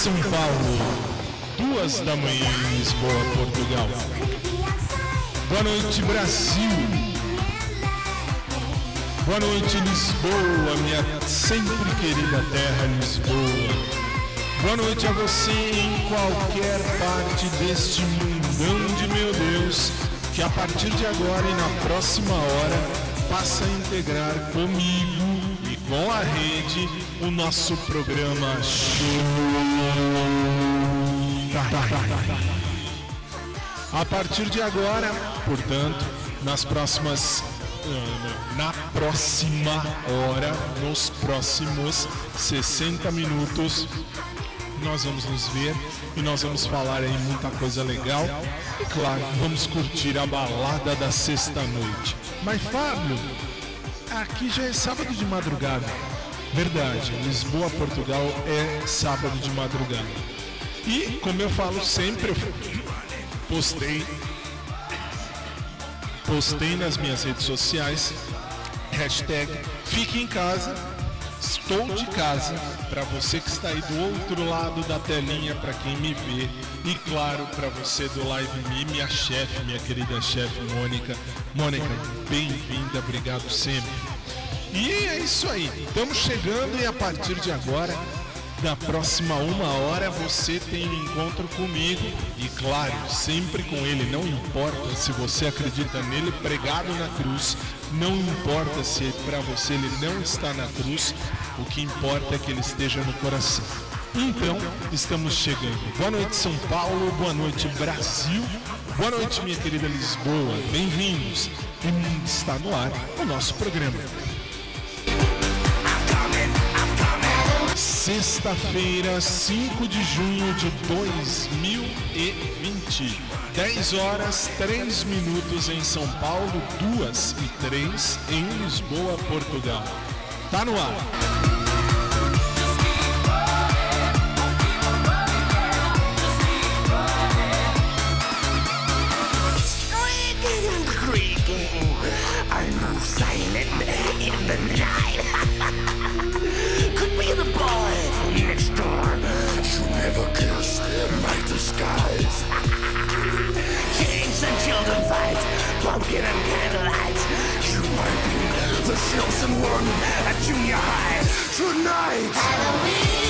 São Paulo. Duas da manhã em Lisboa, Portugal. Boa noite, Brasil. Boa noite, Lisboa, minha sempre querida terra, Lisboa. Boa noite a você em qualquer parte deste mundão de meu Deus que a partir de agora e na próxima hora passa a integrar comigo com a rede o nosso programa. A partir de agora, portanto, nas próximas eh, na próxima hora, nos próximos 60 minutos, nós vamos nos ver e nós vamos falar aí muita coisa legal. E claro, vamos curtir a balada da sexta-noite. Mas Fábio, aqui já é sábado de madrugada. Verdade, Lisboa, Portugal é sábado de madrugada. E como eu falo sempre, eu postei postei nas minhas redes sociais hashtag fique em casa Estou de casa para você que está aí do outro lado da telinha, para quem me vê e claro para você do Live Me, minha chefe, minha querida chefe Mônica. Mônica, bem-vinda, obrigado sempre. E é isso aí, estamos chegando e a partir de agora na próxima uma hora você tem um encontro comigo e claro, sempre com ele, não importa se você acredita nele pregado na cruz, não importa se para você ele não está na cruz, o que importa é que ele esteja no coração. Então, estamos chegando. Boa noite, São Paulo. Boa noite, Brasil. Boa noite, minha querida Lisboa. Bem-vindos. Está no ar o nosso programa. Sexta-feira, 5 de junho de 2020. 10 horas 3 minutos em São Paulo, 2 e 3 em Lisboa, Portugal. Tá no ar. Pumpkin and candlelight. You might be the chosen one at junior high tonight. Halloween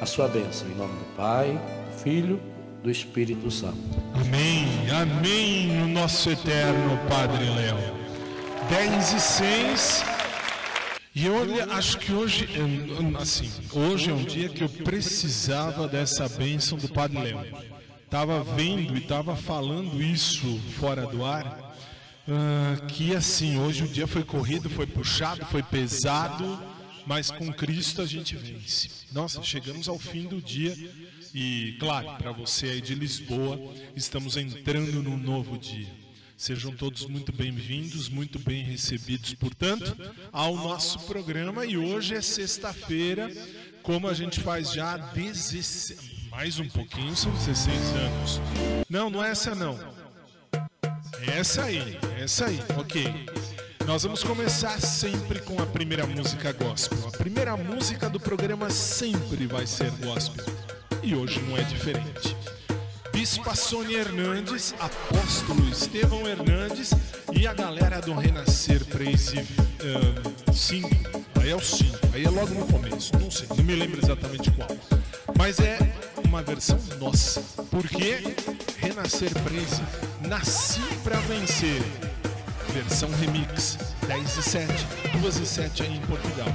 a sua bênção, em nome do Pai, do Filho, do Espírito Santo. Amém, amém, nosso eterno Padre Léo. 10 e 6. E eu acho que hoje, assim, hoje é um dia que eu precisava dessa bênção do Padre Léo. Tava vendo e tava falando isso fora do ar, uh, que assim, hoje o dia foi corrido, foi puxado, foi pesado, mas com Cristo a gente vence. Nossa, chegamos ao fim do dia e, claro, para você aí de Lisboa, estamos entrando num novo dia. Sejam todos muito bem-vindos, muito bem recebidos, portanto, ao nosso programa. E hoje é sexta-feira, como a gente faz já há 16, mais um pouquinho, são 16 anos. Não, não é essa não. É essa aí, é essa aí, ok. Nós vamos começar sempre com a primeira música gospel. A primeira música do programa sempre vai ser gospel. E hoje não é diferente. Bispa Sônia Hernandes, Apóstolo Estevão Hernandes e a galera do Renascer Praise 5. Uh, aí é o 5, aí é logo no começo, não sei, não me lembro exatamente qual. Mas é uma versão nossa, porque Renascer Praise nasci para vencer. Versão remix 10 e 7, 2 e 7 aí em Portugal.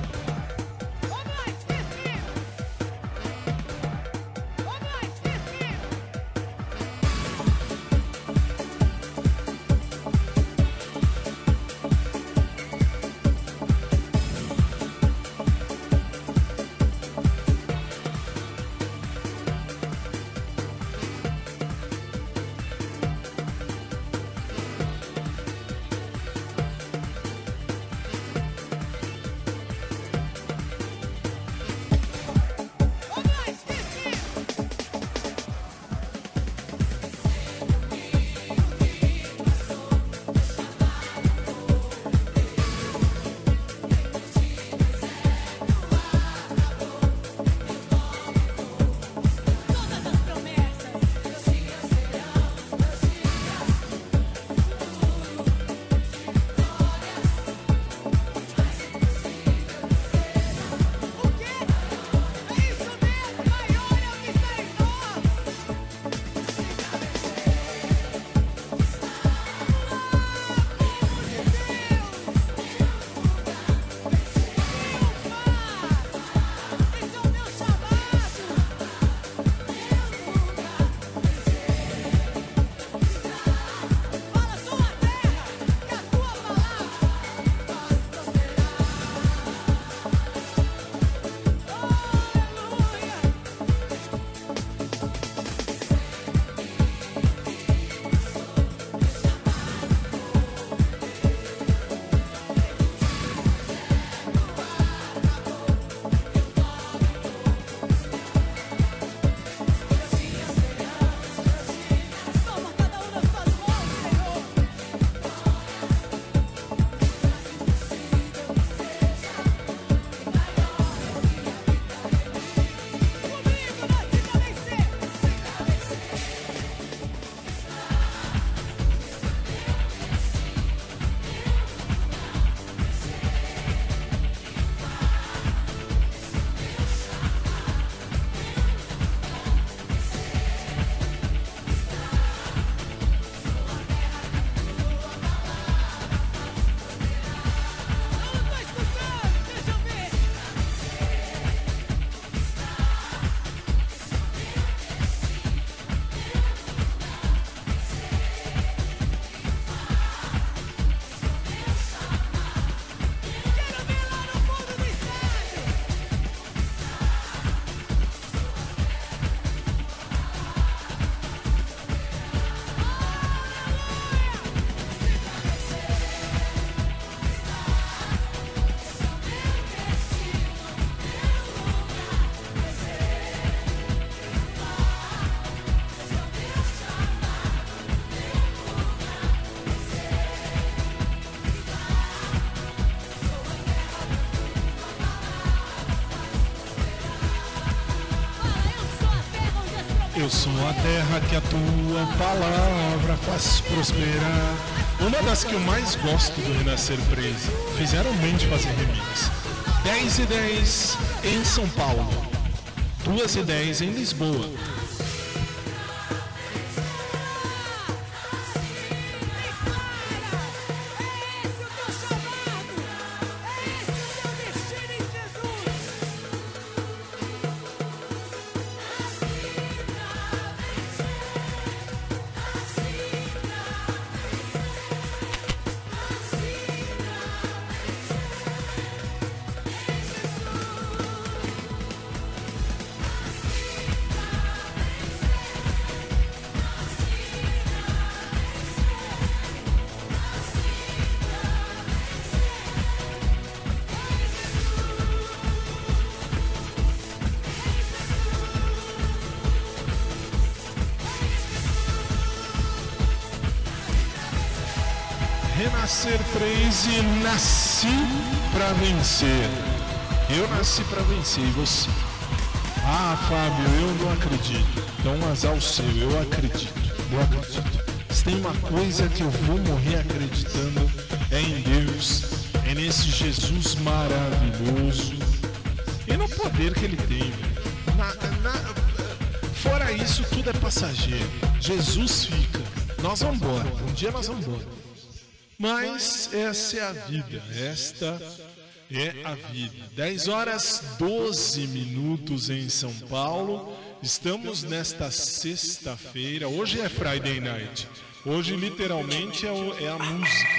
A terra que a tua palavra faz prosperar. Uma das que eu mais gosto do Renascer Praise. Fizeram bem de fazer remix. 10 e 10 em São Paulo. 2 e 10 em Lisboa. 3 e nasci pra vencer. Eu nasci pra vencer e você? Ah, Fábio, eu não acredito. Então, azar o seu, eu acredito. Eu acredito. Se tem uma coisa que eu vou morrer acreditando é em Deus, é nesse Jesus maravilhoso e no poder que ele tem. Na, na, fora isso, tudo é passageiro. Jesus fica. Nós vamos embora. Um dia nós vamos embora. Mas essa é a vida. Esta é a vida. 10 horas 12 minutos em São Paulo. Estamos nesta sexta-feira. Hoje é Friday Night. Hoje, literalmente, é, o- é a música.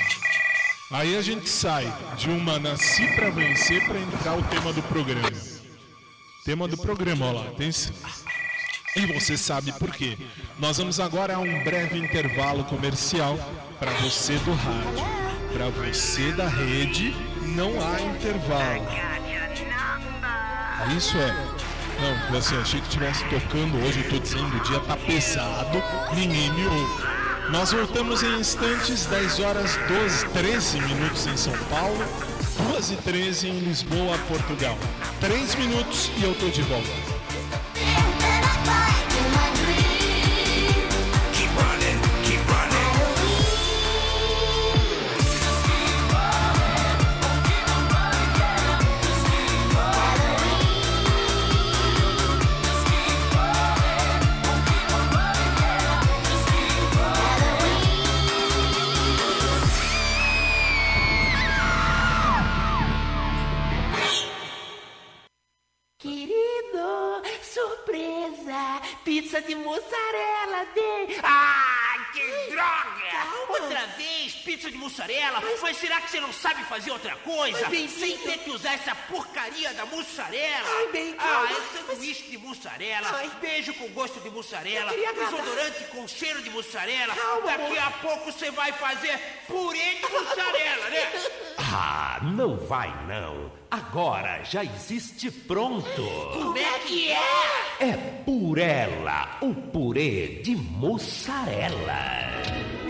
Aí a gente sai de uma Nasci pra Vencer para entrar o tema do programa. Tema do programa, olha lá. Tem... E você sabe por quê. Nós vamos agora a um breve intervalo comercial para você do rádio. Para você da rede, não há intervalo. Isso é. Não, assim, achei que estivesse tocando hoje, eu dizendo, o dia tá pesado, ninguém me ouve. Nós voltamos em instantes, 10 horas 12, 13 minutos em São Paulo, 2 e 13 em Lisboa, Portugal. 3 minutos e eu tô de volta. Gosto de mussarela, Eu desodorante com cheiro de mussarela. Calma, Daqui amor. a pouco você vai fazer purê de mussarela, né? Ah, não vai não. Agora já existe pronto. Como é que é? É Purela, o purê de mussarela.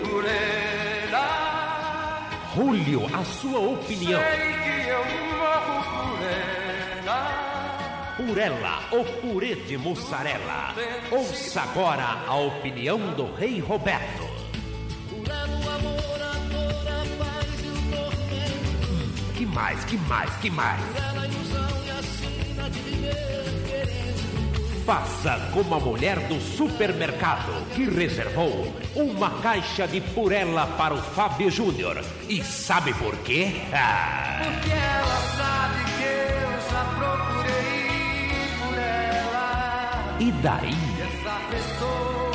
Purela. Julio, a sua opinião. Purela, o purê de mussarela. Ouça agora a opinião do Rei Roberto. Que mais, que mais, que mais? Faça como a mulher do supermercado que reservou uma caixa de purela para o Fábio Júnior. E sabe por quê? Porque ela sabe que eu já procurei por ela. E daí? Essa pessoa,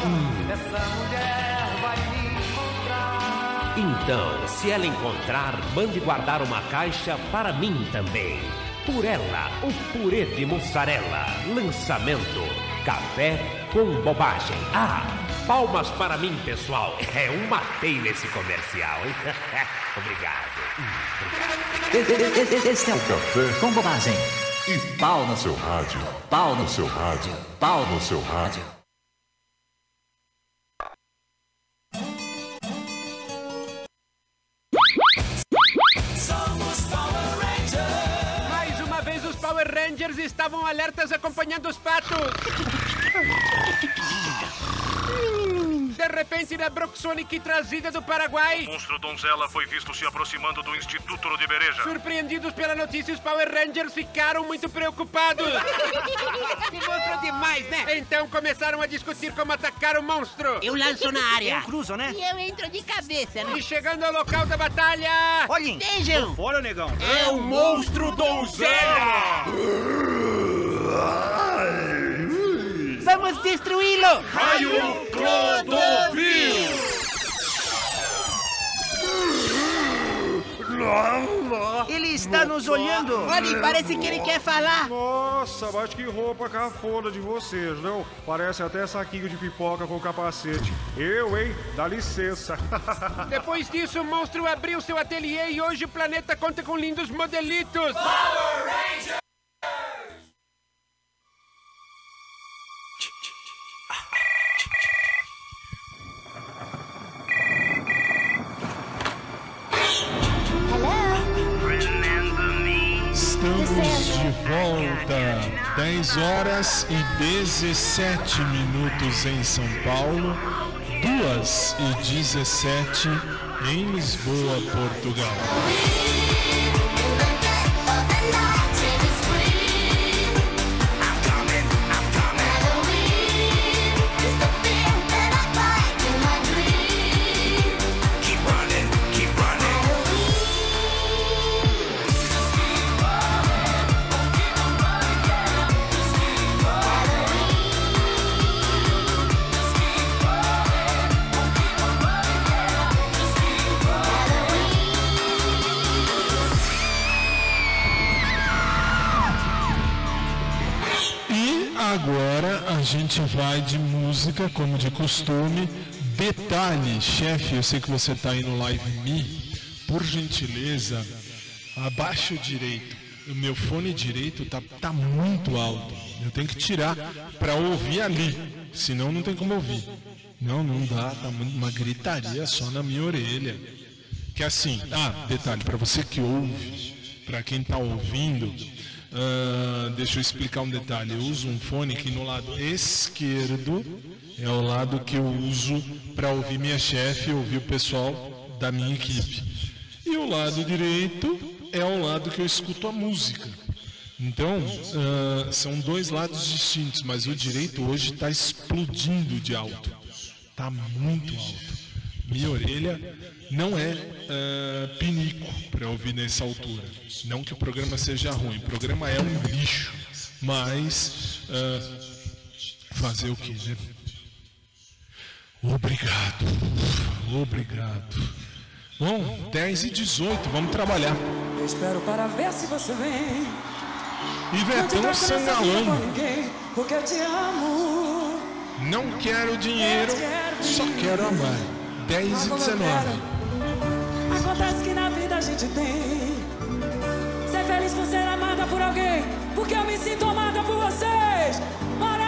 essa mulher vai me encontrar. Então, se ela encontrar, mande guardar uma caixa para mim também. Purela, o purê de mussarela. Lançamento: café com bobagem. Ah, palmas para mim, pessoal. É um matei nesse comercial, hein? Obrigado. Esse é o Café com Bobagem. E pau no seu rádio. Pau no seu rádio. Pau no seu rádio. Mais uma vez os Power Rangers estavam alertas acompanhando os patos. De repente, na Broxonic trazida do Paraguai. Monstro Donzela foi visto se aproximando do Instituto Ludibereja. Surpreendidos pela notícia, os Power Rangers ficaram muito preocupados. Se mostrou demais, né? Então começaram a discutir como atacar o monstro. Eu lanço na área. Cruzo, né? E eu entro de cabeça, né? E chegando ao local da batalha. Olhem! Vejam! Fora, negão! É o Monstro Donzela! Vamos destruí-lo! Raio Clodovil! Ele está nos olhando! Olha, parece que ele quer falar! Nossa, mas que roupa cafona de vocês, não? Parece até saquinho de pipoca com capacete. Eu, hein? Dá licença. Depois disso, o monstro abriu seu ateliê e hoje o planeta conta com lindos modelitos. Power Rangers! Volta. 10 horas e 17 minutos em São Paulo, 2 e 17 em Lisboa, Portugal. Agora a gente vai de música, como de costume. Detalhe, chefe, eu sei que você está aí no Live Me. Por gentileza, abaixa o direito. O meu fone direito tá, tá muito alto. Eu tenho que tirar para ouvir ali. Senão não tem como ouvir. Não, não dá. Tá uma gritaria só na minha orelha. Que assim, ah, detalhe, para você que ouve, para quem tá ouvindo, ah, deixa eu explicar um detalhe. Eu uso um fone que no lado esquerdo é o lado que eu uso para ouvir minha chefe ouvir o pessoal da minha equipe. E o lado direito é o lado que eu escuto a música. Então, ah, são dois lados distintos, mas o direito hoje está explodindo de alto. Está muito alto. Minha orelha não é ah, pinico para ouvir nessa altura. Não que o programa seja ruim, o programa é um lixo. Mas ah, fazer o que, né? Obrigado. Obrigado. Bom, 10 e 18, vamos trabalhar. Eu espero para ver se você vem. Ivetão Sangalão. porque eu te amo. Não quero dinheiro, só quero amar. 10 e 19. Acontece que na vida a gente tem. Ser feliz por ser amada por alguém, porque eu me sinto amada por vocês. Maraca,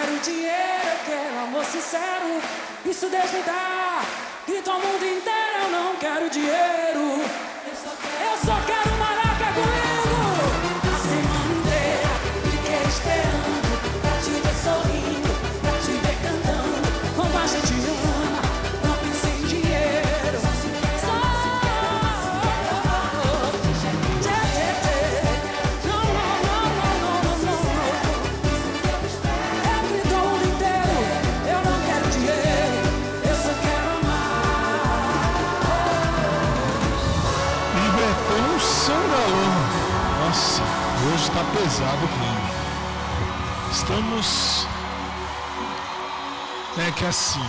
quero dinheiro, eu quero amor sincero. Isso Deus me dá. Grito ao mundo inteiro, eu não quero dinheiro. Eu só quero maraca comigo. A hoje tá pesado o clima. Estamos. É que assim,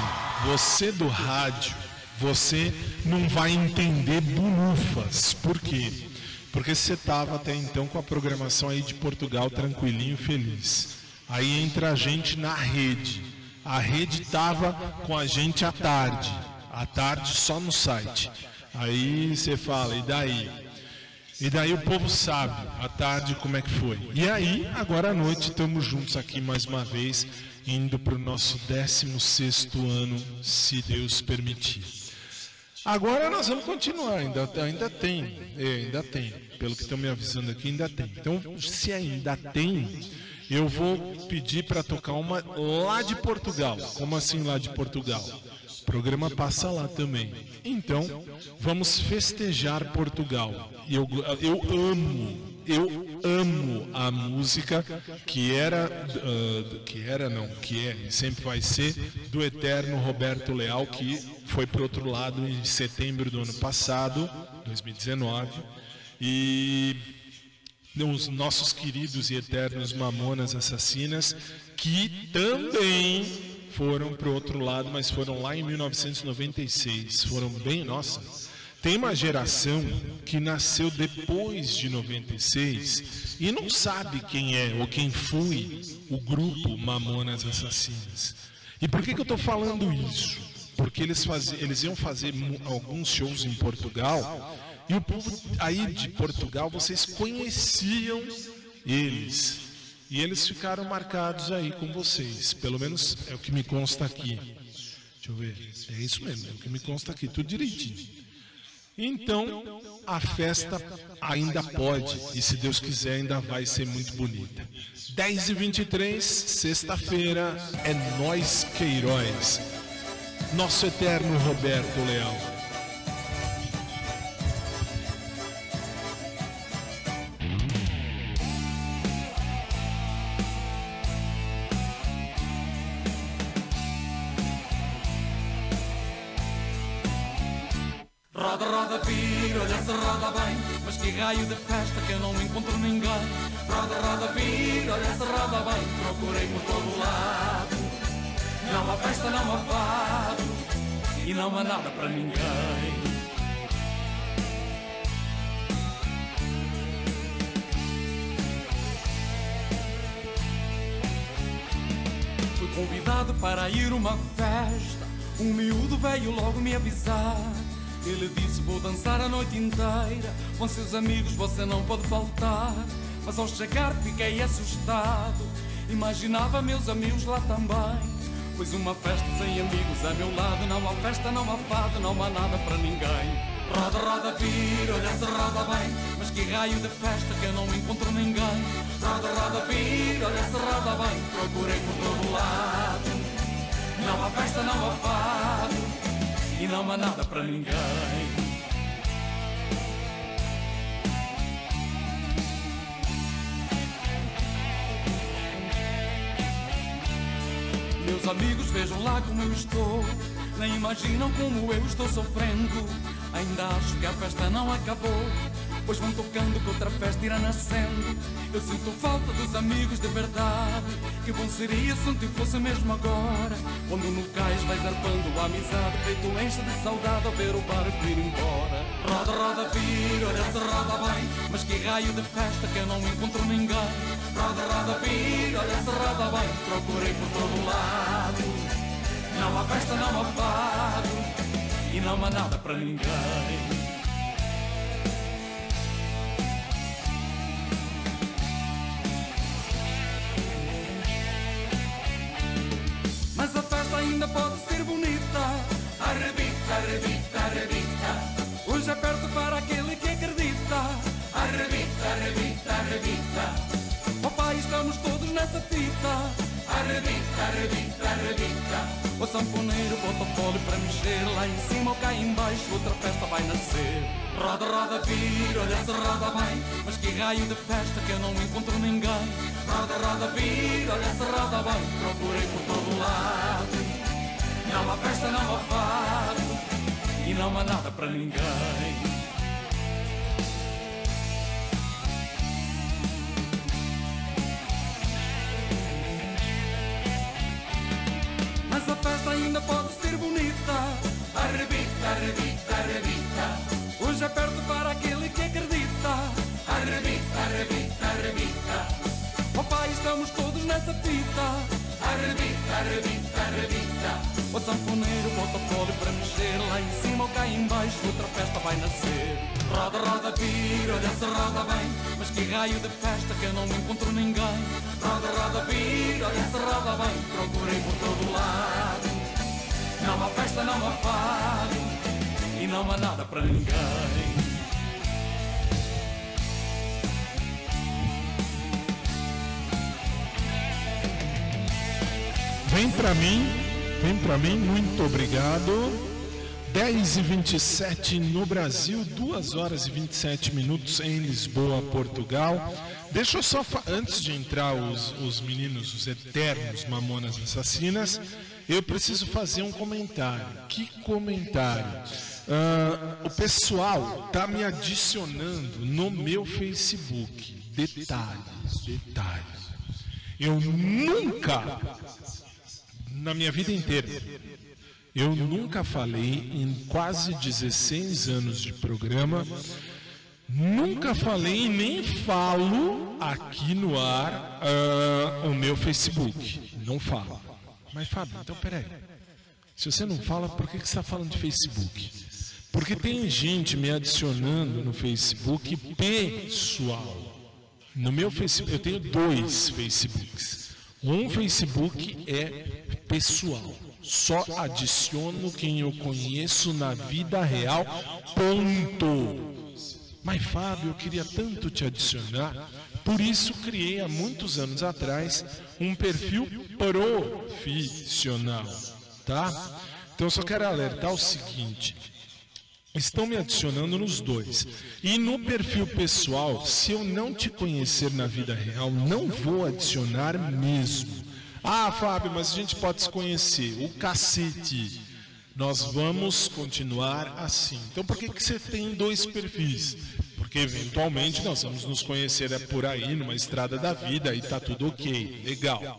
você do rádio, você não vai entender bulufas. Por quê? Porque você tava até então com a programação aí de Portugal tranquilinho, feliz. Aí entra a gente na rede. A rede tava com a gente à tarde. À tarde só no site. Aí você fala, e daí? E daí o povo sabe, à tarde, como é que foi. E aí, agora à noite, estamos juntos aqui mais uma vez, indo para o nosso 16 ano, se Deus permitir. Agora nós vamos continuar, ainda, ainda tem, é, ainda tem. Pelo que estão me avisando aqui, ainda tem. Então, se ainda tem, eu vou pedir para tocar uma lá de Portugal. Como assim lá de Portugal? Programa passa lá também. Então, vamos festejar Portugal. Eu, eu amo, eu amo a música que era, ah, que era não, que é e sempre vai ser do eterno Roberto Leal, que foi para outro lado em setembro do ano passado, 2019. E os nossos queridos e eternos Mamonas Assassinas, que também foram para o outro lado, mas foram lá em 1996. Foram bem, nossa. Tem uma geração que nasceu depois de 96 e não sabe quem é ou quem foi o grupo Mamonas Assassinas. E por que, que eu estou falando isso? Porque eles, faziam, eles iam fazer alguns shows em Portugal e o povo aí de Portugal, vocês conheciam eles. E eles ficaram marcados aí com vocês. Pelo menos é o que me consta aqui. Deixa eu ver. É isso mesmo, é o que me consta aqui, tudo direitinho. Então, a festa ainda pode, e se Deus quiser, ainda vai ser muito bonita. 10 e 23 sexta-feira, é nós Queiroz. Nosso eterno Roberto Leal. Roda bem Mas que raio de festa que eu não encontro ninguém. Roda, roda, vira, olha se roda bem Procurei por todo lado. Não há festa, não há fado E não há nada para ninguém. Fui convidado para ir uma festa. Um miúdo veio logo me avisar Ele disse vou dançar a noite inteira. Com seus amigos você não pode faltar. Mas ao chegar fiquei assustado. Imaginava meus amigos lá também. Pois uma festa sem amigos a meu lado. Não há festa, não há fado, não há nada para ninguém. Roda, roda, vira, olha se roda bem. Mas que raio de festa que eu não encontro ninguém. Roda, roda, vira, olha se roda bem. Procurei por todo lado. Não há festa, não há fado E não há nada para ninguém. Meus amigos vejam lá como eu estou. Nem imaginam como eu estou sofrendo. Ainda acho que a festa não acabou Pois vão tocando que outra festa irá nascendo. Eu sinto falta dos amigos de verdade. Que bom seria se tipo fosse mesmo agora. Quando no cais vais arpando a amizade. Peito enche de saudade ao ver o barco ir embora. Roda, roda, vira, olha se roda bem. Mas que raio de festa que eu não encontro ninguém. Roda, roda, vira, olha se roda bem. Procurei por todo lado. Não há festa, não há fado E não há nada para ninguém ainda pode ser bonita. Arrebita, arrebita, arrebita. Hoje é perto para aquele que acredita. Arrebita, arrebita, arrebita. Papai, estamos todos nessa fita. Arrebita, arrebita, arrebita. O sanfoneiro bota o pole para mexer. Lá em cima ou cá em baixo outra festa vai nascer. Roda, roda, vira, olha se roda bem. Mas que raio de festa que eu não encontro ninguém. Roda, roda, vira, olha se roda bem. Procurei por todo lado. Não há festa, não há fado. E não há nada para ninguém ainda pode ser bonita. Arrebita, arrebita, arrebita. Hoje é perto para aquele que acredita. Arrebita, arrebita, arrebita. Papai, estamos todos nessa fita. Arrebita, arrebita, arrebita. O sanfoneiro bota o pole para mexer Lá em cima ou cá em baixo outra festa vai nascer. Roda, roda, vira, olha se roda bem. Mas que raio de festa que eu não encontro ninguém. Roda, roda, vira, olha se roda bem. Procurei por todo lado Não há festa, não há fado E não há nada para ninguém Vem pra mim, vem pra mim, muito obrigado. 10 e 27 no Brasil, 2 horas e 27 minutos em Lisboa, Portugal. Deixa eu só, antes de entrar os, os meninos, os eternos mamonas assassinas, eu preciso fazer um comentário. Que comentário? Ah, o pessoal tá me adicionando no meu Facebook. Detalhes, detalhes. Eu nunca, na minha vida inteira, eu nunca falei em quase 16 anos de programa, nunca falei nem falo aqui no ar ah, o meu Facebook. Não falo. Mas Fábio, então peraí. Se você não fala, por que, que você está falando de Facebook? Porque tem gente me adicionando no Facebook pessoal. No meu Facebook, eu tenho dois Facebooks. Um Facebook é pessoal. Só adiciono quem eu conheço na vida real. Ponto. Mas Fábio, eu queria tanto te adicionar. Por isso criei há muitos anos atrás um perfil profissional, tá? Então eu só quero alertar o seguinte: Estão me adicionando nos dois. E no perfil pessoal, se eu não te conhecer na vida real, não vou adicionar mesmo. Ah, Fábio, mas a gente pode se conhecer. O cacete. Nós vamos continuar assim. Então por que, que você tem dois perfis? Porque eventualmente nós vamos nos conhecer é por aí, numa estrada da vida, e tá tudo ok, legal.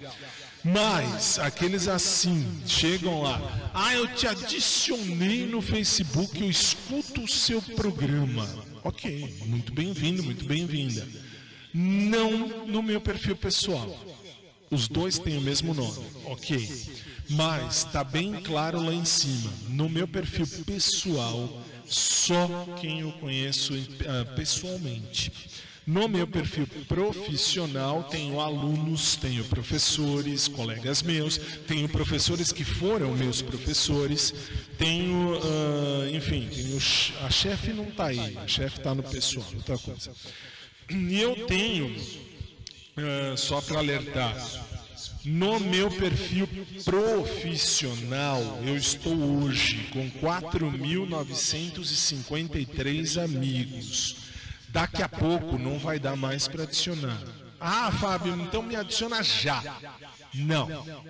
Mas aqueles assim chegam lá, ah, eu te adicionei no Facebook, eu escuto o seu programa. Ok, muito bem-vindo, muito bem-vinda. Não no meu perfil pessoal. Os dois têm o mesmo nome, ok. Mas está bem claro lá em cima. No meu perfil pessoal, só quem eu conheço ah, pessoalmente. No meu perfil profissional, tenho alunos, tenho professores, colegas meus, tenho professores que foram meus professores, tenho, ah, enfim, tenho, a chefe não está aí, a chefe está no pessoal, outra coisa. E eu tenho, ah, só para alertar, no meu perfil profissional, eu estou hoje com 4.953 amigos. Daqui a pouco não vai dar mais para adicionar. Ah, Fábio, então me adiciona já. Não,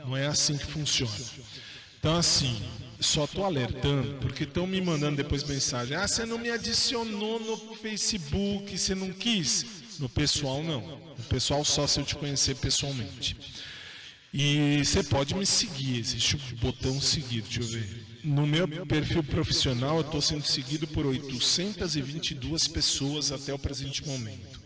não é assim que funciona. Então, assim, só estou alertando, porque estão me mandando depois mensagem. Ah, você não me adicionou no Facebook, você não quis? No pessoal, não. No pessoal, só se eu te conhecer pessoalmente. E você pode me seguir, existe o botão seguir, deixa eu ver. No meu perfil profissional, eu estou sendo seguido por 822 pessoas até o presente momento.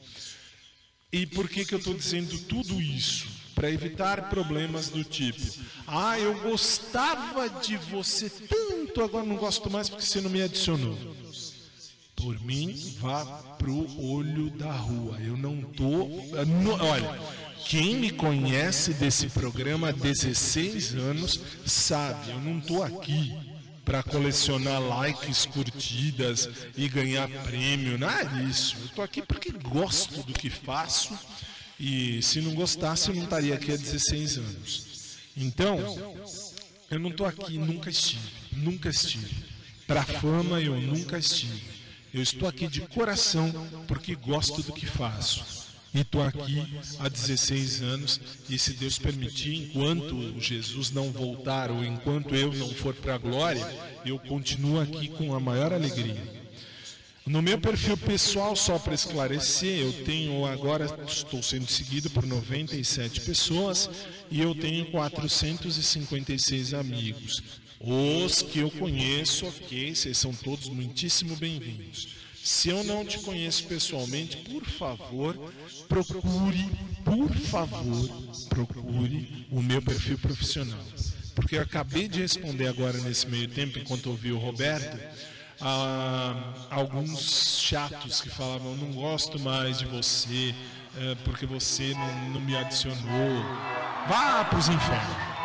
E por que, que eu estou dizendo tudo isso? Para evitar problemas do tipo: Ah, eu gostava de você tanto, agora não gosto mais porque você não me adicionou. Por mim, vá pro olho da rua. Eu não tô. no- olha, Quem me conhece desse programa há 16 anos sabe, eu não tô aqui para colecionar likes, curtidas e ganhar prêmio, nada disso. Eu tô aqui porque gosto do que faço e se não gostasse eu não estaria aqui há 16 anos. Então, eu não tô aqui, nunca estive, nunca estive. Para fama eu nunca estive. Eu estou aqui de coração porque gosto do que faço. E estou aqui há 16 anos, e se Deus permitir, enquanto Jesus não voltar ou enquanto eu não for para a glória, eu continuo aqui com a maior alegria. No meu perfil pessoal, só para esclarecer, eu tenho agora, estou sendo seguido por 97 pessoas e eu tenho 456 amigos. Os que eu conheço, ok, vocês são todos muitíssimo bem-vindos. Se eu não te conheço pessoalmente, por favor, procure, por favor, procure o meu perfil profissional. Porque eu acabei de responder agora nesse meio tempo, enquanto ouvi o Roberto, a alguns chatos que falavam: não gosto mais de você, é, porque você não, não me adicionou. Vá para os infernos.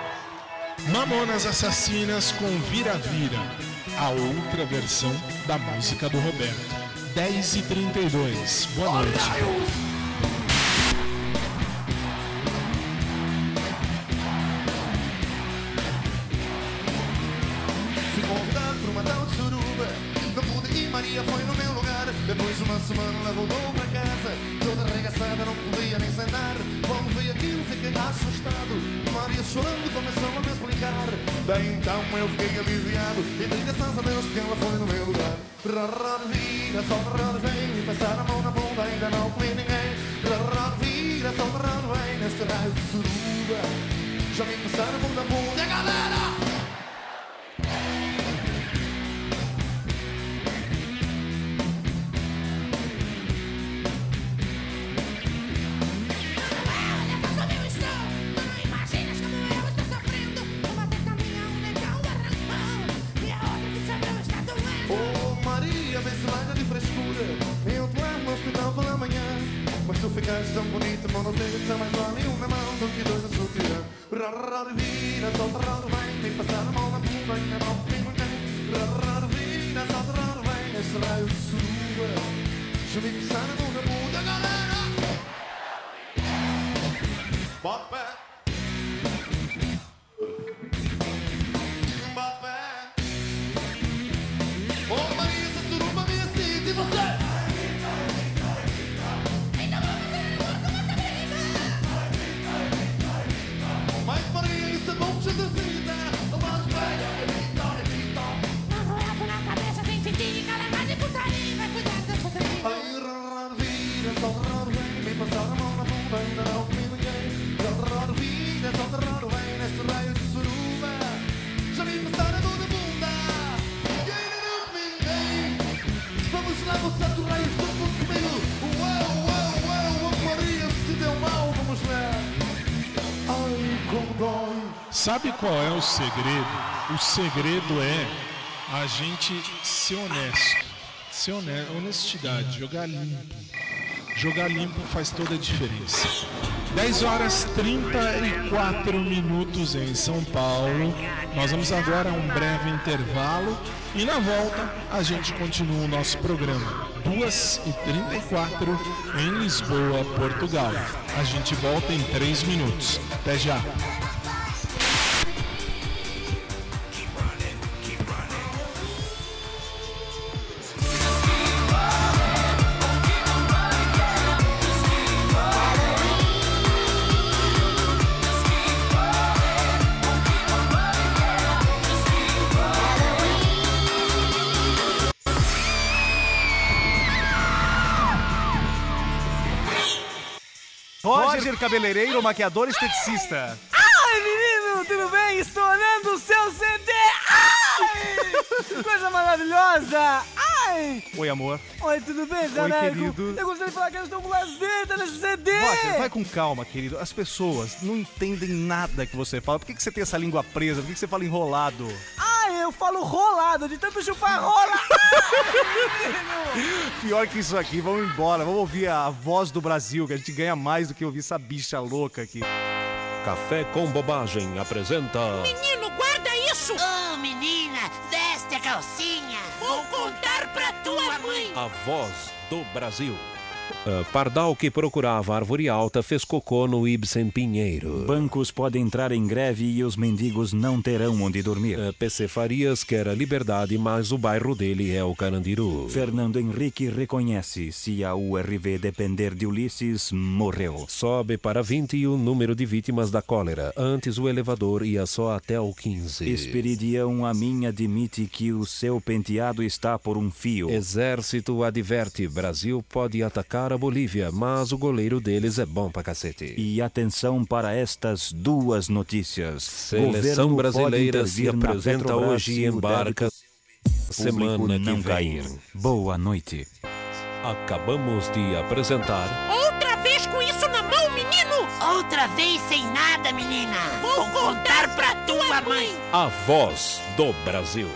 Mamonas Assassinas com Vira-Vira, a outra versão da música do Roberto. 10 e 32 Boa noite. Fui convidado por uma tal de suruba Não pude ir, Maria foi no meu lugar Depois de uma semana ela voltou para casa Toda arregaçada, não assustado. Maria chorando começou a me explicar. Daí então eu fiquei aliviado. E dei graças a Deus que ela foi no meu lugar. Rarra vira, só rarra vem. Passar a mão na bunda ainda não comi ninguém. Rarra vira, só rarra vem. Neste raio de suruba Já me passaram a mão na bunda galera tu ficaste tão bonita, mão mão do que dois na sutiã vem passar a mão na bunda, vira, solta raro vem raio de me passar a mão na bunda, galera. Bota pé Sabe qual é o segredo? O segredo é a gente ser honesto. Ser honesto, honestidade, jogar limpo. Jogar limpo faz toda a diferença. 10 horas 34 minutos em São Paulo. Nós vamos agora a um breve intervalo e na volta a gente continua o nosso programa. 2 e 34 em Lisboa, Portugal. A gente volta em 3 minutos. Até já. Cabeleireiro, maquiador esteticista. Ai, menino, tudo bem? Estou olhando o seu CD! Ai! Coisa maravilhosa! Ai! Oi, amor. Oi, tudo bem, Oi, Zaneco? querido. Eu gostaria de falar que eu estou com lazeta nesse CD! Roger, vai com calma, querido. As pessoas não entendem nada que você fala. Por que, que você tem essa língua presa? Por que, que você fala enrolado? Ai, Ai, eu falo rolado, de tanto chupar rola. Pior que isso aqui, vamos embora. Vamos ouvir a voz do Brasil, que a gente ganha mais do que ouvir essa bicha louca aqui. Café com Bobagem apresenta. Menino, guarda isso! Ô, menina, veste a calcinha. Vou contar pra tua mãe. A voz do Brasil. Ah, Pardal que procurava árvore alta fez cocô no Ibsen Pinheiro. Bancos podem entrar em greve e os mendigos não terão onde dormir. Ah, PC Farias quer a liberdade, mas o bairro dele é o Carandiru. Fernando Henrique reconhece: se a URV depender de Ulisses, morreu. Sobe para 20 o número de vítimas da cólera. Antes o elevador ia só até o 15. Esperidião a mim admite que o seu penteado está por um fio. Exército adverte: Brasil pode atacar a Bolívia, mas o goleiro deles é bom pra cacete. E atenção para estas duas notícias. Seleção Governo brasileira se apresenta hoje se e embarca semana que não vem. cair. Boa noite. Acabamos de apresentar Outra vez com isso na mão, menino! Outra vez sem nada, menina! Vou contar pra tua mãe! a voz do Brasil.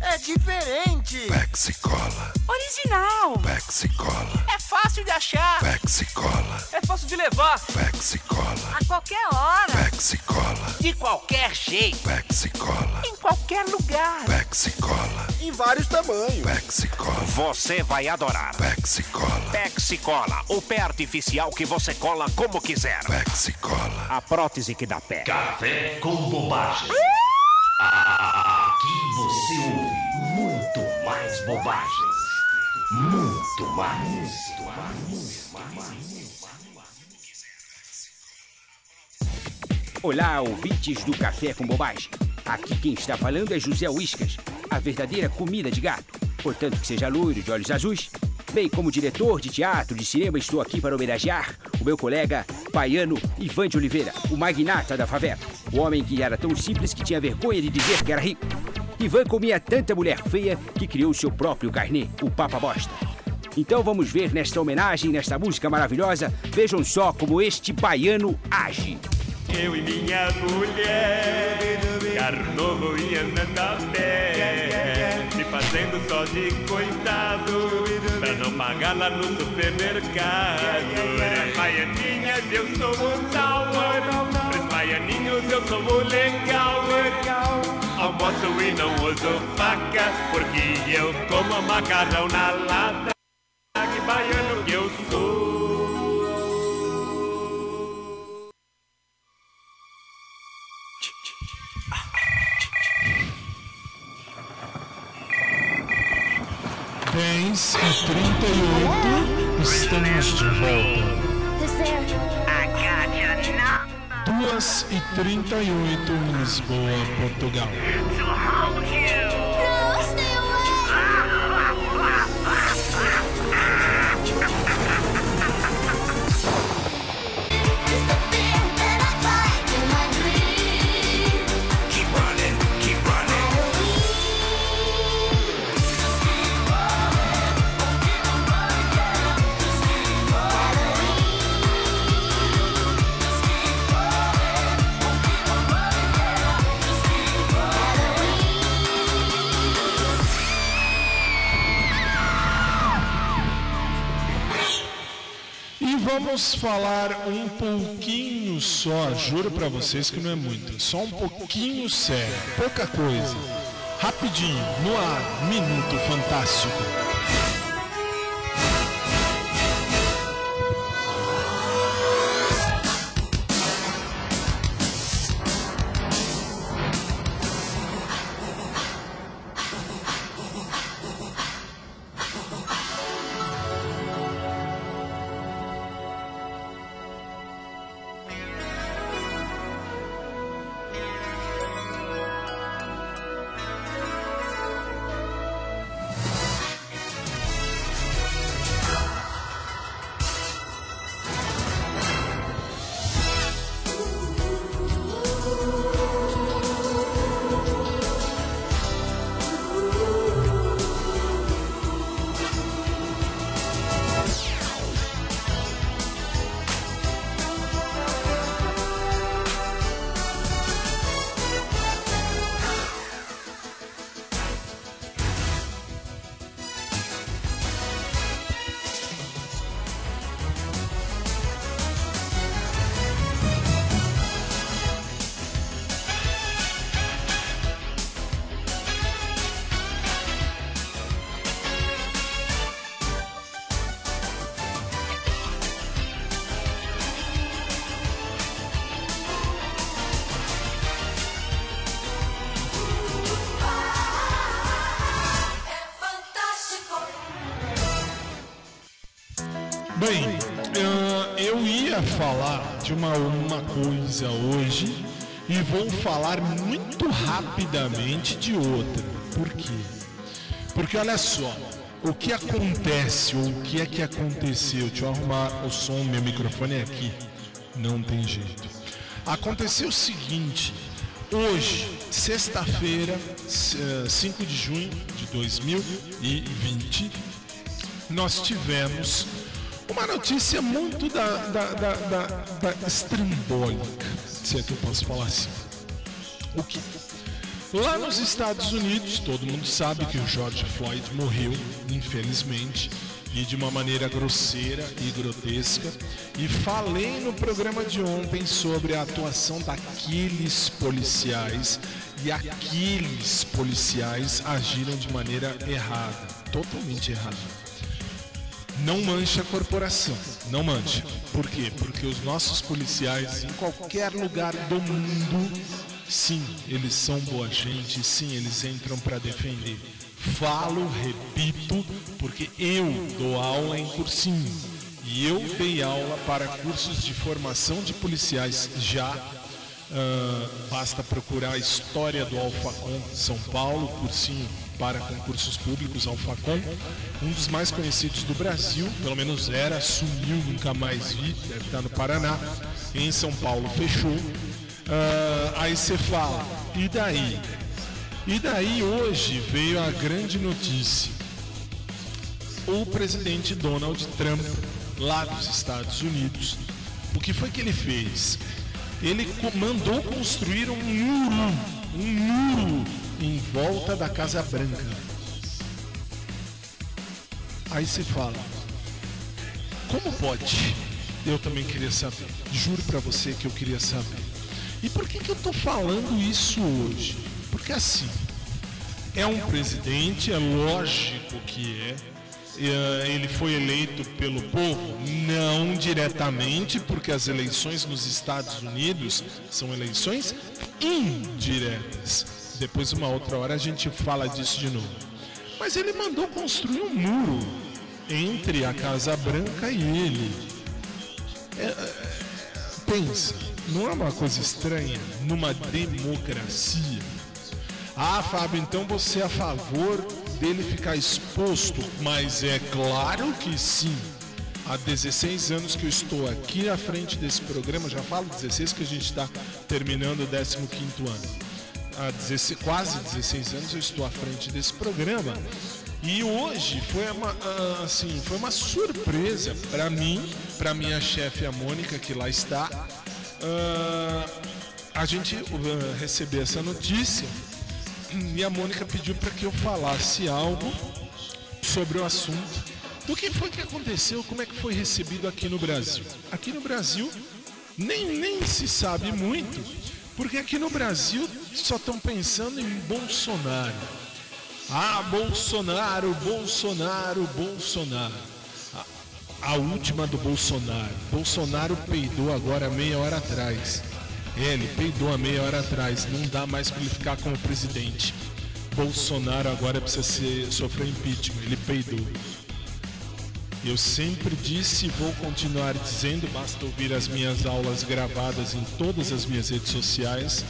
É diferente. Pexicola, Original. Pexicola, É fácil de achar. Pexicola, É fácil de levar. Pexicola, A qualquer hora. Pexicola, De qualquer jeito! Pexicola, Em qualquer lugar. Pexicola, Em vários tamanhos. Pexicola, Você vai adorar. Pexicola, Pexicola, o pé artificial que você cola como quiser. Pexicola. A prótese que dá pé. Café com bobagem. Aqui você ouve muito mais bobagens. Muito mais. Olá, ouvintes do Café com Bobagem. Aqui quem está falando é José Uiscas, a verdadeira comida de gato. Portanto, que seja loiro de olhos azuis. Bem, como diretor de teatro, de cinema, estou aqui para homenagear o meu colega baiano Ivan de Oliveira, o magnata da favela. O homem que era tão simples que tinha vergonha de dizer que era rico. Ivan comia tanta mulher feia que criou seu próprio carnê, o Papa Bosta. Então vamos ver nesta homenagem, nesta música maravilhosa, vejam só como este baiano age. Eu e minha mulher, carro novo e andando a pé, se fazendo só de coitado, pra não pagar lá no supermercado. As baianinhas, eu sou o tower, os baianinhos, eu sou o legal. Almoço e não uso faca, porque eu como macarrão na lata. Lisboa, Portugal. Vamos falar um pouquinho só, juro pra vocês que não é muito, só um pouquinho sério, pouca coisa. Rapidinho, no ar, Minuto Fantástico. De uma, uma coisa hoje e vou falar muito rapidamente de outra. Por quê? Porque olha só, o que acontece, ou o que é que aconteceu? Deixa eu arrumar o som, meu microfone é aqui. Não tem jeito. Aconteceu o seguinte, hoje, sexta-feira, s- eh, 5 de junho de 2020, nós tivemos uma notícia muito da, da, da, da, da estrambólica, se é que eu posso falar assim. O que? Lá nos Estados Unidos, todo mundo sabe que o George Floyd morreu, infelizmente, e de uma maneira grosseira e grotesca. E falei no programa de ontem sobre a atuação daqueles policiais e aqueles policiais agiram de maneira errada, totalmente errada. Não mancha a corporação, não mancha. Por quê? Porque os nossos policiais, em qualquer lugar do mundo, sim, eles são boa gente, sim, eles entram para defender. Falo, repito, porque eu dou aula em cursinho. E eu dei aula para cursos de formação de policiais já. Ah, basta procurar a história do Alfacom São Paulo, cursinho para concursos públicos Alfacom, um dos mais conhecidos do Brasil, pelo menos era, sumiu, nunca mais vi, deve estar no Paraná. Em São Paulo fechou. Ah, aí você fala, e daí? E daí hoje veio a grande notícia. O presidente Donald Trump, lá dos Estados Unidos, o que foi que ele fez? Ele mandou construir um muro, um muro em volta da Casa Branca. Aí você fala, como pode? Eu também queria saber. Juro pra você que eu queria saber. E por que, que eu tô falando isso hoje? Porque assim, é um presidente, é lógico que é. Eh, Ele foi eleito pelo povo? Não diretamente, porque as eleições nos Estados Unidos são eleições indiretas. Depois, uma outra hora, a gente fala disso de novo. Mas ele mandou construir um muro entre a Casa Branca e ele. É, é, pensa, não é uma coisa estranha numa democracia? Ah, Fábio, então você é a favor dele ficar exposto? Mas é claro que sim. Há 16 anos que eu estou aqui à frente desse programa, já falo 16 que a gente está terminando o 15 ano. Há 16, quase 16 anos eu estou à frente desse programa. E hoje foi uma, ah, assim, foi uma surpresa para mim, para minha chefe, a Mônica, que lá está, ah, a gente ah, receber essa notícia e a Mônica pediu para que eu falasse algo sobre o assunto. Do que foi que aconteceu, como é que foi recebido aqui no Brasil? Aqui no Brasil nem, nem se sabe muito, porque aqui no Brasil só estão pensando em Bolsonaro. Ah, Bolsonaro, Bolsonaro, Bolsonaro. A, a última do Bolsonaro. Bolsonaro peidou agora meia hora atrás. Ele peidou a meia hora atrás. Não dá mais para ele ficar como presidente. Bolsonaro agora precisa ser, sofrer impeachment. Ele peidou. Eu sempre disse e vou continuar dizendo, basta ouvir as minhas aulas gravadas em todas as minhas redes sociais.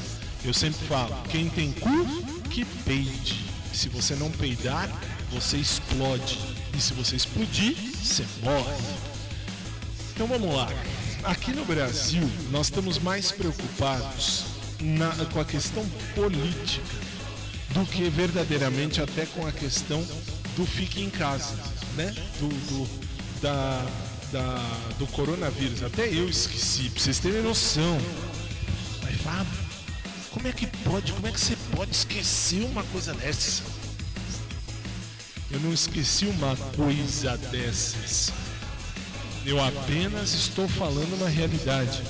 Eu sempre falo, quem tem cu, que peide. Se você não peidar, você explode. E se você explodir, você morre. Então vamos lá. Aqui no Brasil, nós estamos mais preocupados na- com a questão política do que verdadeiramente até com a questão do fique em casa, né? Do, do- da, da- do coronavírus. Até eu esqueci, pra vocês terem noção. Mas Fábio, como é que pode? Como é que você pode esquecer uma coisa dessa? Eu não esqueci uma coisa dessas. Eu apenas estou falando uma realidade.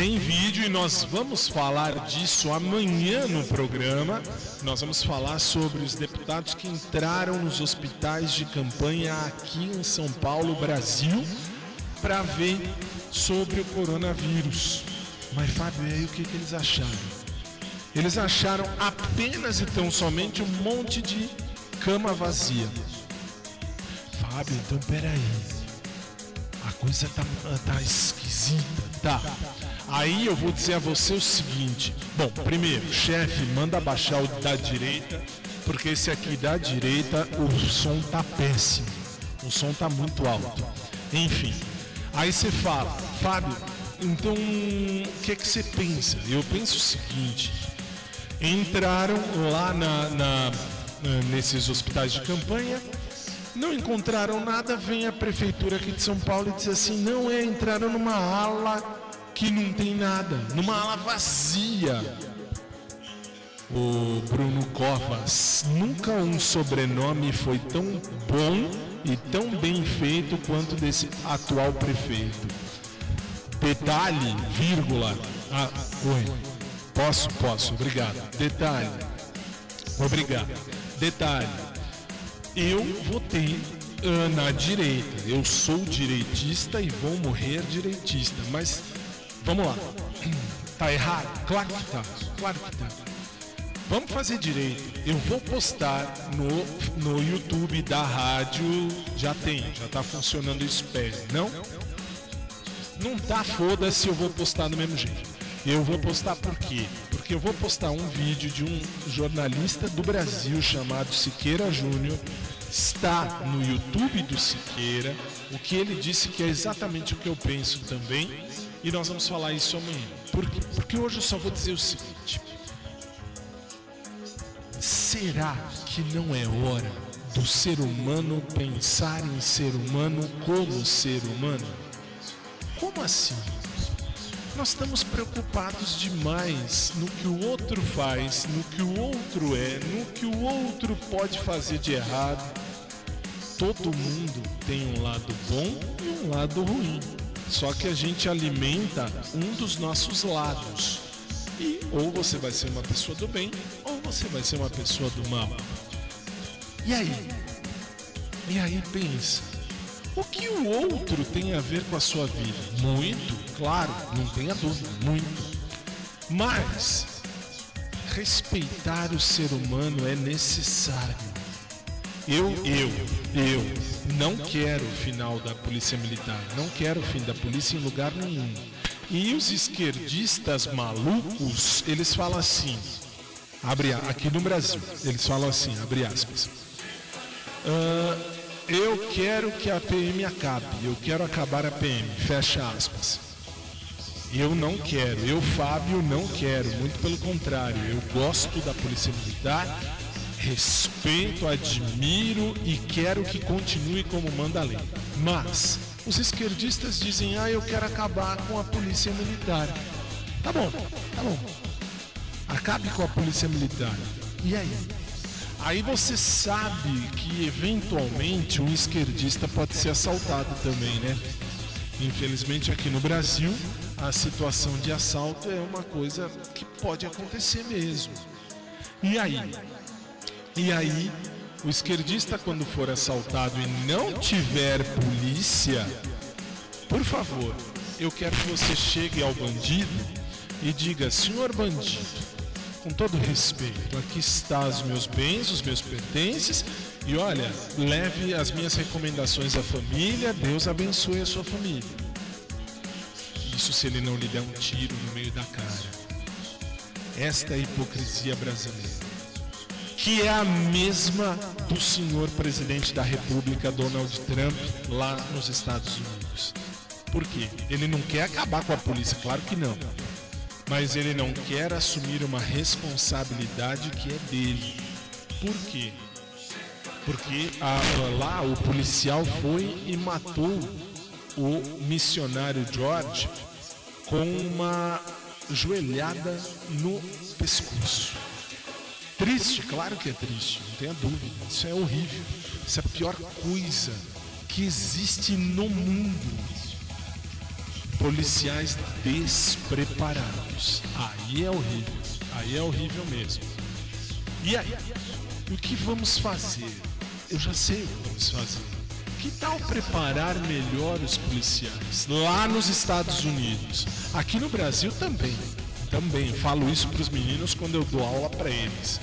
Tem vídeo e nós vamos falar disso amanhã no programa. Nós vamos falar sobre os deputados que entraram nos hospitais de campanha aqui em São Paulo, Brasil, para ver sobre o coronavírus. Mas Fábio, e aí o que, que eles acharam? Eles acharam apenas e tão somente um monte de cama vazia. Fábio, então peraí. coisa tá, tá esquisita, tá? Aí eu vou dizer a você o seguinte: bom, primeiro, chefe, manda baixar o da direita, porque esse aqui da direita o som tá péssimo, o som tá muito alto. Enfim, aí você fala, Fábio, então o que que você pensa? Eu penso o seguinte: entraram lá na- na- nesses hospitais de campanha, não encontraram nada, vem a prefeitura aqui de São Paulo e diz assim, não é, entraram numa ala que não tem nada, numa ala vazia. O Bruno Covas, nunca um sobrenome foi tão bom e tão bem feito quanto desse atual prefeito. Detalhe, vírgula. Ah, oi. Posso? Posso, obrigado. Detalhe. Obrigado. Detalhe. Eu votei na direita. Eu sou direitista e vou morrer direitista. Mas vamos lá. Tá errado? Claro que tá. Claro que tá. Vamos fazer direito. Eu vou postar no, no YouTube da rádio. Já tem, já tá funcionando o spam, não? Não tá, foda-se, eu vou postar do mesmo jeito. Eu vou postar por quê? Porque eu vou postar um vídeo de um jornalista do Brasil chamado Siqueira Júnior. Está no YouTube do Siqueira. O que ele disse que é exatamente o que eu penso também. E nós vamos falar isso amanhã. Por quê? Porque hoje eu só vou dizer o seguinte. Será que não é hora do ser humano pensar em ser humano como ser humano? Como assim? Nós estamos preocupados demais no que o outro faz, no que o outro é, no que o outro pode fazer de errado. Todo mundo tem um lado bom e um lado ruim. Só que a gente alimenta um dos nossos lados. E ou você vai ser uma pessoa do bem, ou você vai ser uma pessoa do mal. E aí? E aí pensa. O que o outro tem a ver com a sua vida? Muito, claro, não tenha dúvida, muito. Mas respeitar o ser humano é necessário. Eu, eu, eu não quero o final da polícia militar, não quero o fim da polícia em lugar nenhum. E os esquerdistas malucos, eles falam assim, abre aqui no Brasil, eles falam assim, abre aspas. "Ah, eu quero que a PM acabe, eu quero acabar a PM, fecha aspas. Eu não quero, eu, Fábio, não quero, muito pelo contrário, eu gosto da Polícia Militar, respeito, admiro e quero que continue como manda lei. Mas os esquerdistas dizem, ah, eu quero acabar com a Polícia Militar. Tá bom, tá bom. Acabe com a Polícia Militar. E aí? Aí você sabe que eventualmente um esquerdista pode ser assaltado também, né? Infelizmente aqui no Brasil a situação de assalto é uma coisa que pode acontecer mesmo. E aí? E aí, o esquerdista quando for assaltado e não tiver polícia, por favor, eu quero que você chegue ao bandido e diga: Senhor bandido, com todo respeito, aqui está os meus bens, os meus pertences, e olha, leve as minhas recomendações à família, Deus abençoe a sua família. Isso se ele não lhe der um tiro no meio da cara. Esta é a hipocrisia brasileira. Que é a mesma do senhor presidente da República, Donald Trump, lá nos Estados Unidos. Por quê? Ele não quer acabar com a polícia, claro que não. Mas ele não quer assumir uma responsabilidade que é dele. Por quê? Porque a- lá o policial foi e matou o missionário George com uma joelhada no pescoço. Triste, claro que é triste, não tenha dúvida. Isso é horrível. Isso é a pior coisa que existe no mundo. Policiais despreparados. Aí é horrível. Aí é horrível mesmo. E aí? O que vamos fazer? Eu já sei o que vamos fazer. Que tal preparar melhor os policiais lá nos Estados Unidos? Aqui no Brasil também. Também falo isso para os meninos quando eu dou aula para eles.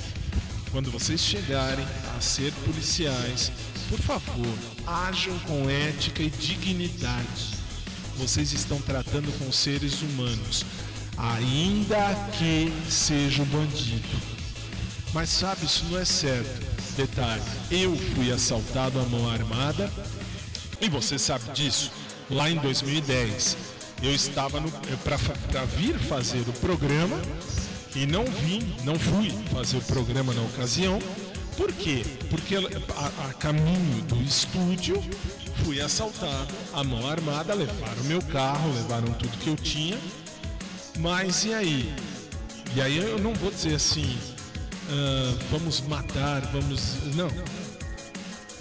Quando vocês chegarem a ser policiais, por favor, ajam com ética e dignidade. vocês estão tratando com seres humanos, ainda que seja o bandido. Mas sabe, isso não é certo. Detalhe, eu fui assaltado à mão armada e você sabe disso. Lá em 2010, eu estava para vir fazer o programa e não vim, não fui fazer o programa na ocasião. Por quê? Porque a, a caminho do estúdio fui assaltado, à mão armada, levaram meu carro, levaram tudo que eu tinha. Mas e aí? E aí eu não vou dizer assim, ah, vamos matar, vamos. Não.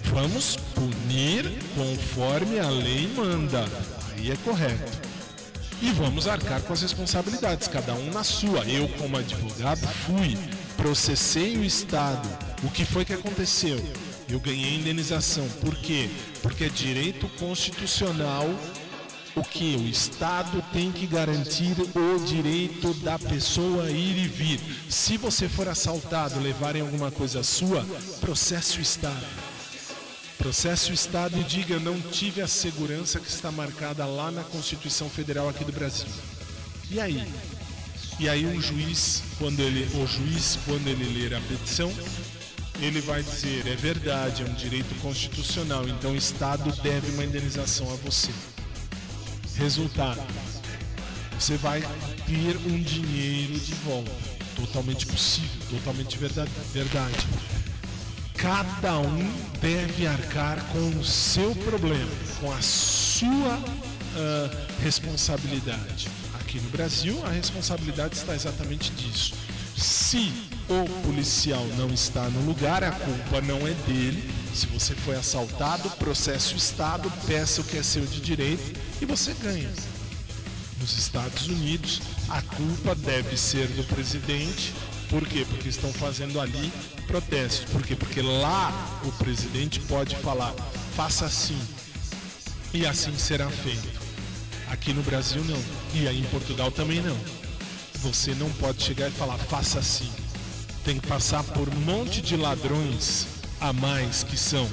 Vamos punir conforme a lei manda. Aí é correto. E vamos arcar com as responsabilidades, cada um na sua. Eu, como advogado, fui, processei o Estado. O que foi que aconteceu? Eu ganhei indenização. Por quê? Porque é direito constitucional o que? O Estado tem que garantir o direito da pessoa ir e vir. Se você for assaltado, levarem alguma coisa sua, processe o Estado. Processe o Estado e diga: não tive a segurança que está marcada lá na Constituição Federal aqui do Brasil. E aí? E aí o juiz, quando ele, o juiz, quando ele ler a petição, ele vai dizer: é verdade, é um direito constitucional, então o Estado deve uma indenização a você. Resultado: você vai ter um dinheiro de volta. Totalmente possível, totalmente verdade. Cada um deve arcar com o seu problema, com a sua uh, responsabilidade. Aqui no Brasil, a responsabilidade está exatamente disso. Se o policial não está no lugar, a culpa não é dele. Se você foi assaltado, processe o Estado, peça o que é seu de direito e você ganha. Nos Estados Unidos, a culpa deve ser do presidente. Por quê? Porque estão fazendo ali protestos. Por quê? Porque lá o presidente pode falar, faça assim, e assim será feito. Aqui no Brasil não. E aí em Portugal também não. Você não pode chegar e falar, faça assim. Tem que passar por um monte de ladrões a mais que são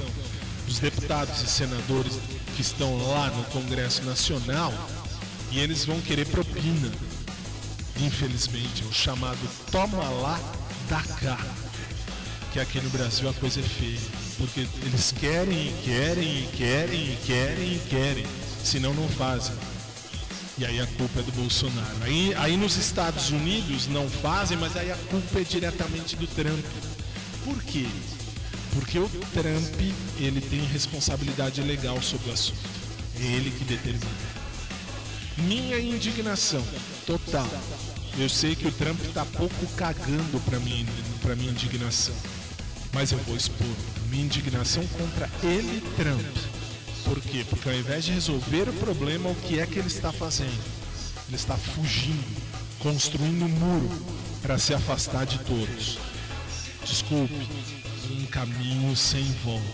os deputados e senadores que estão lá no Congresso Nacional e eles vão querer propina. Infelizmente, o chamado toma lá, dá cá. Que aqui no Brasil a coisa é feia. Porque eles querem e querem e querem e querem e querem. Senão não fazem. E aí a culpa é do Bolsonaro. Aí, aí nos Estados Unidos não fazem, mas aí a culpa é diretamente do Trump. Por quê? Porque o Trump ele tem responsabilidade legal sobre o assunto. É ele que determina. Minha indignação total. Eu sei que o Trump está pouco cagando para mim, para minha indignação, mas eu vou expor minha indignação contra ele, Trump. Por quê? Porque ao invés de resolver o problema, o que é que ele está fazendo? Ele está fugindo, construindo um muro para se afastar de todos. Desculpe, um caminho sem volta.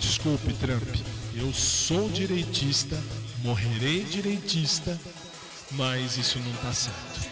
Desculpe, Trump, eu sou direitista, morrerei direitista, mas isso não está certo.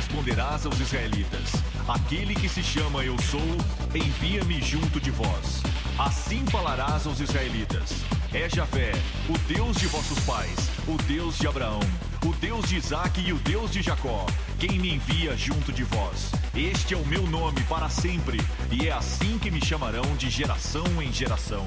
Responderás aos israelitas: Aquele que se chama Eu Sou, envia-me junto de vós. Assim falarás aos israelitas: É Javé, o Deus de vossos pais, o Deus de Abraão, o Deus de Isaque e o Deus de Jacó, quem me envia junto de vós. Este é o meu nome para sempre, e é assim que me chamarão de geração em geração.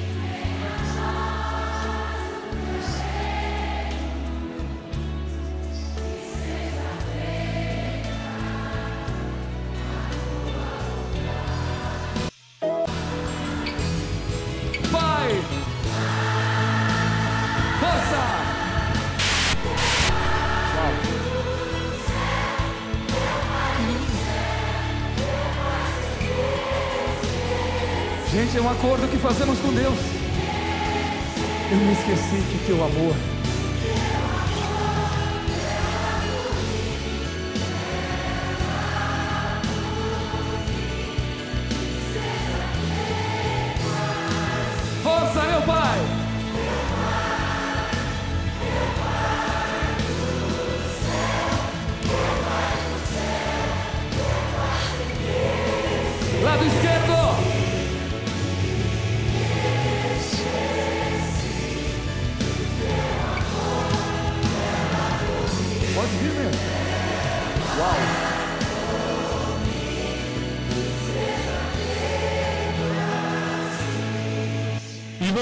Acordo que fazemos com Deus. Eu me esqueci que teu amor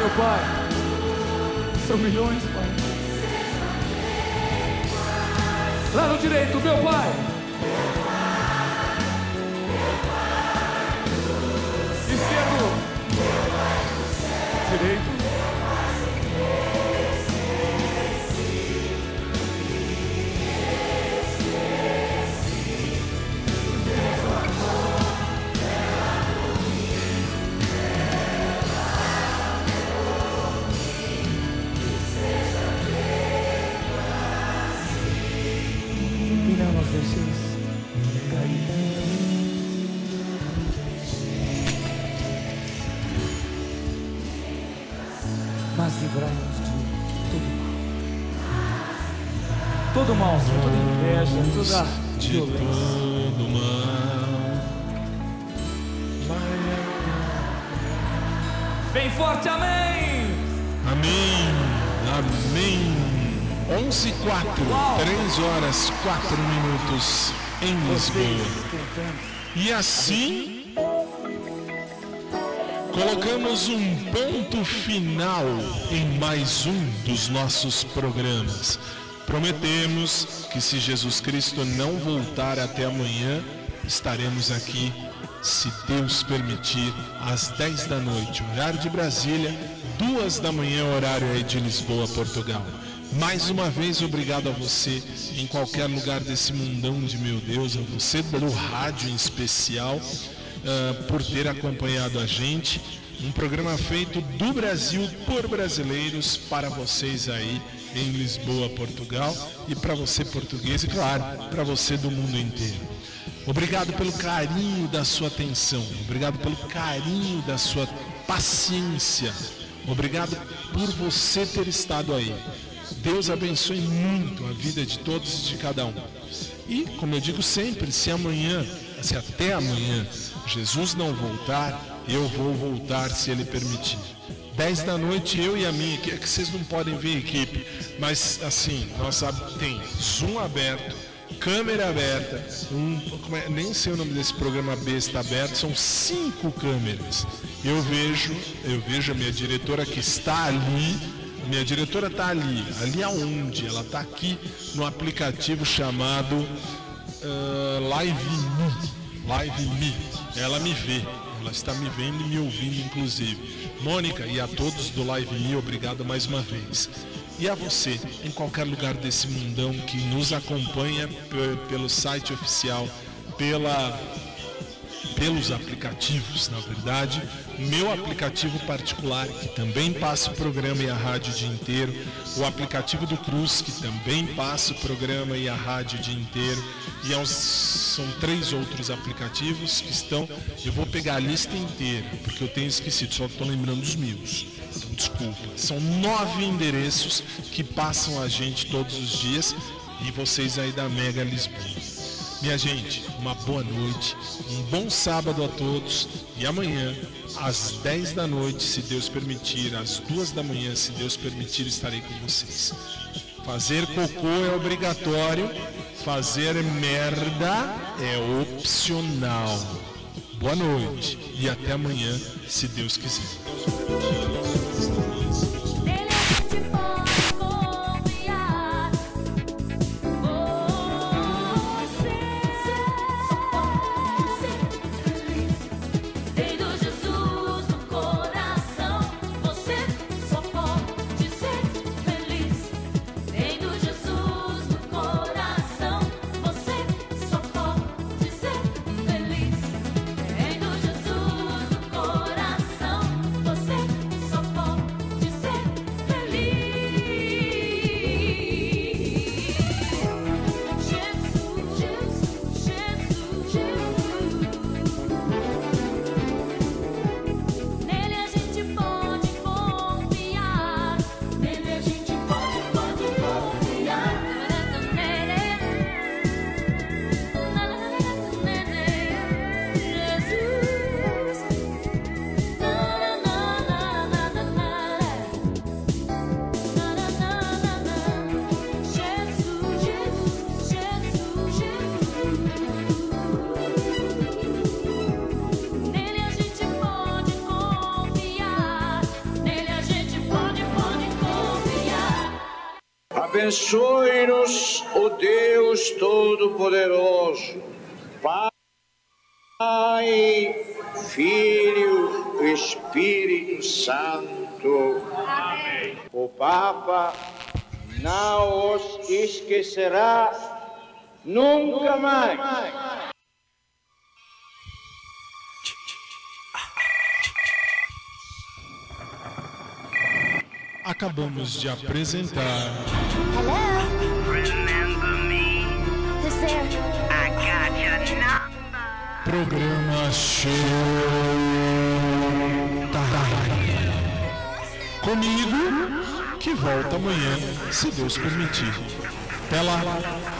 Meu Pai, são milhões, Pai. Lá no direito, meu Pai! Todo mal, toda inveja, toda violência. Bem forte, amém! Amém. Amém. 11 e 4, 3 horas 4 minutos em Lisboa. E assim colocamos um ponto final em mais um dos nossos programas. Prometemos que se Jesus Cristo não voltar até amanhã, estaremos aqui, se Deus permitir, às 10 da noite, horário de Brasília, 2 da manhã, horário aí de Lisboa, Portugal. Mais uma vez, obrigado a você em qualquer lugar desse mundão de meu Deus, a você do rádio em especial, ah, por ter acompanhado a gente. Um programa feito do Brasil por brasileiros para vocês aí em Lisboa, Portugal, e para você português e, claro, para você do mundo inteiro. Obrigado pelo carinho da sua atenção, obrigado pelo carinho da sua paciência, obrigado por você ter estado aí. Deus abençoe muito a vida de todos e de cada um. E, como eu digo sempre, se amanhã, se até amanhã, Jesus não voltar, eu vou voltar se Ele permitir. 10 da noite, eu e a minha equipe, é que vocês não podem ver a equipe, mas assim, nós tem Zoom aberto, câmera aberta, um, é- nem sei o nome desse programa besta aberto, são cinco câmeras. Eu vejo, eu vejo a minha diretora que está ali, minha diretora está ali, ali aonde? Ela está aqui no aplicativo chamado ah, Live Me. Live Me. Ela me vê, ela está me vendo e me ouvindo, inclusive. Mônica e a todos do Live Me, obrigado mais uma vez. E a você, em qualquer lugar desse mundão que nos acompanha pe- pelo site oficial, pela pelos aplicativos, na verdade, meu aplicativo particular, que também passa o programa e a rádio o dia inteiro, o aplicativo do Cruz, que também passa o programa e a rádio o dia inteiro, e aos- são três outros aplicativos que estão. Eu vou pegar a lista inteira, porque eu tenho esquecido, só estou lembrando os meus. Então, desculpa. São nove endereços que passam a gente todos os dias e vocês aí da Mega Lisboa. Minha gente, uma boa noite, um bom sábado a todos e amanhã, às 10 da noite, se Deus permitir, às 2 da manhã, se Deus permitir, estarei com vocês. Fazer cocô é obrigatório, fazer merda é opcional. Boa noite e até amanhã, se Deus quiser. Abençoe-nos, o Deus Todo-Poderoso, Pai, Filho e Espírito Santo. O Papa não os esquecerá nunca mais. Acabamos de apresentar. Programa Show Time. Comigo, que volta amanhã, se Deus permitir. Até lá.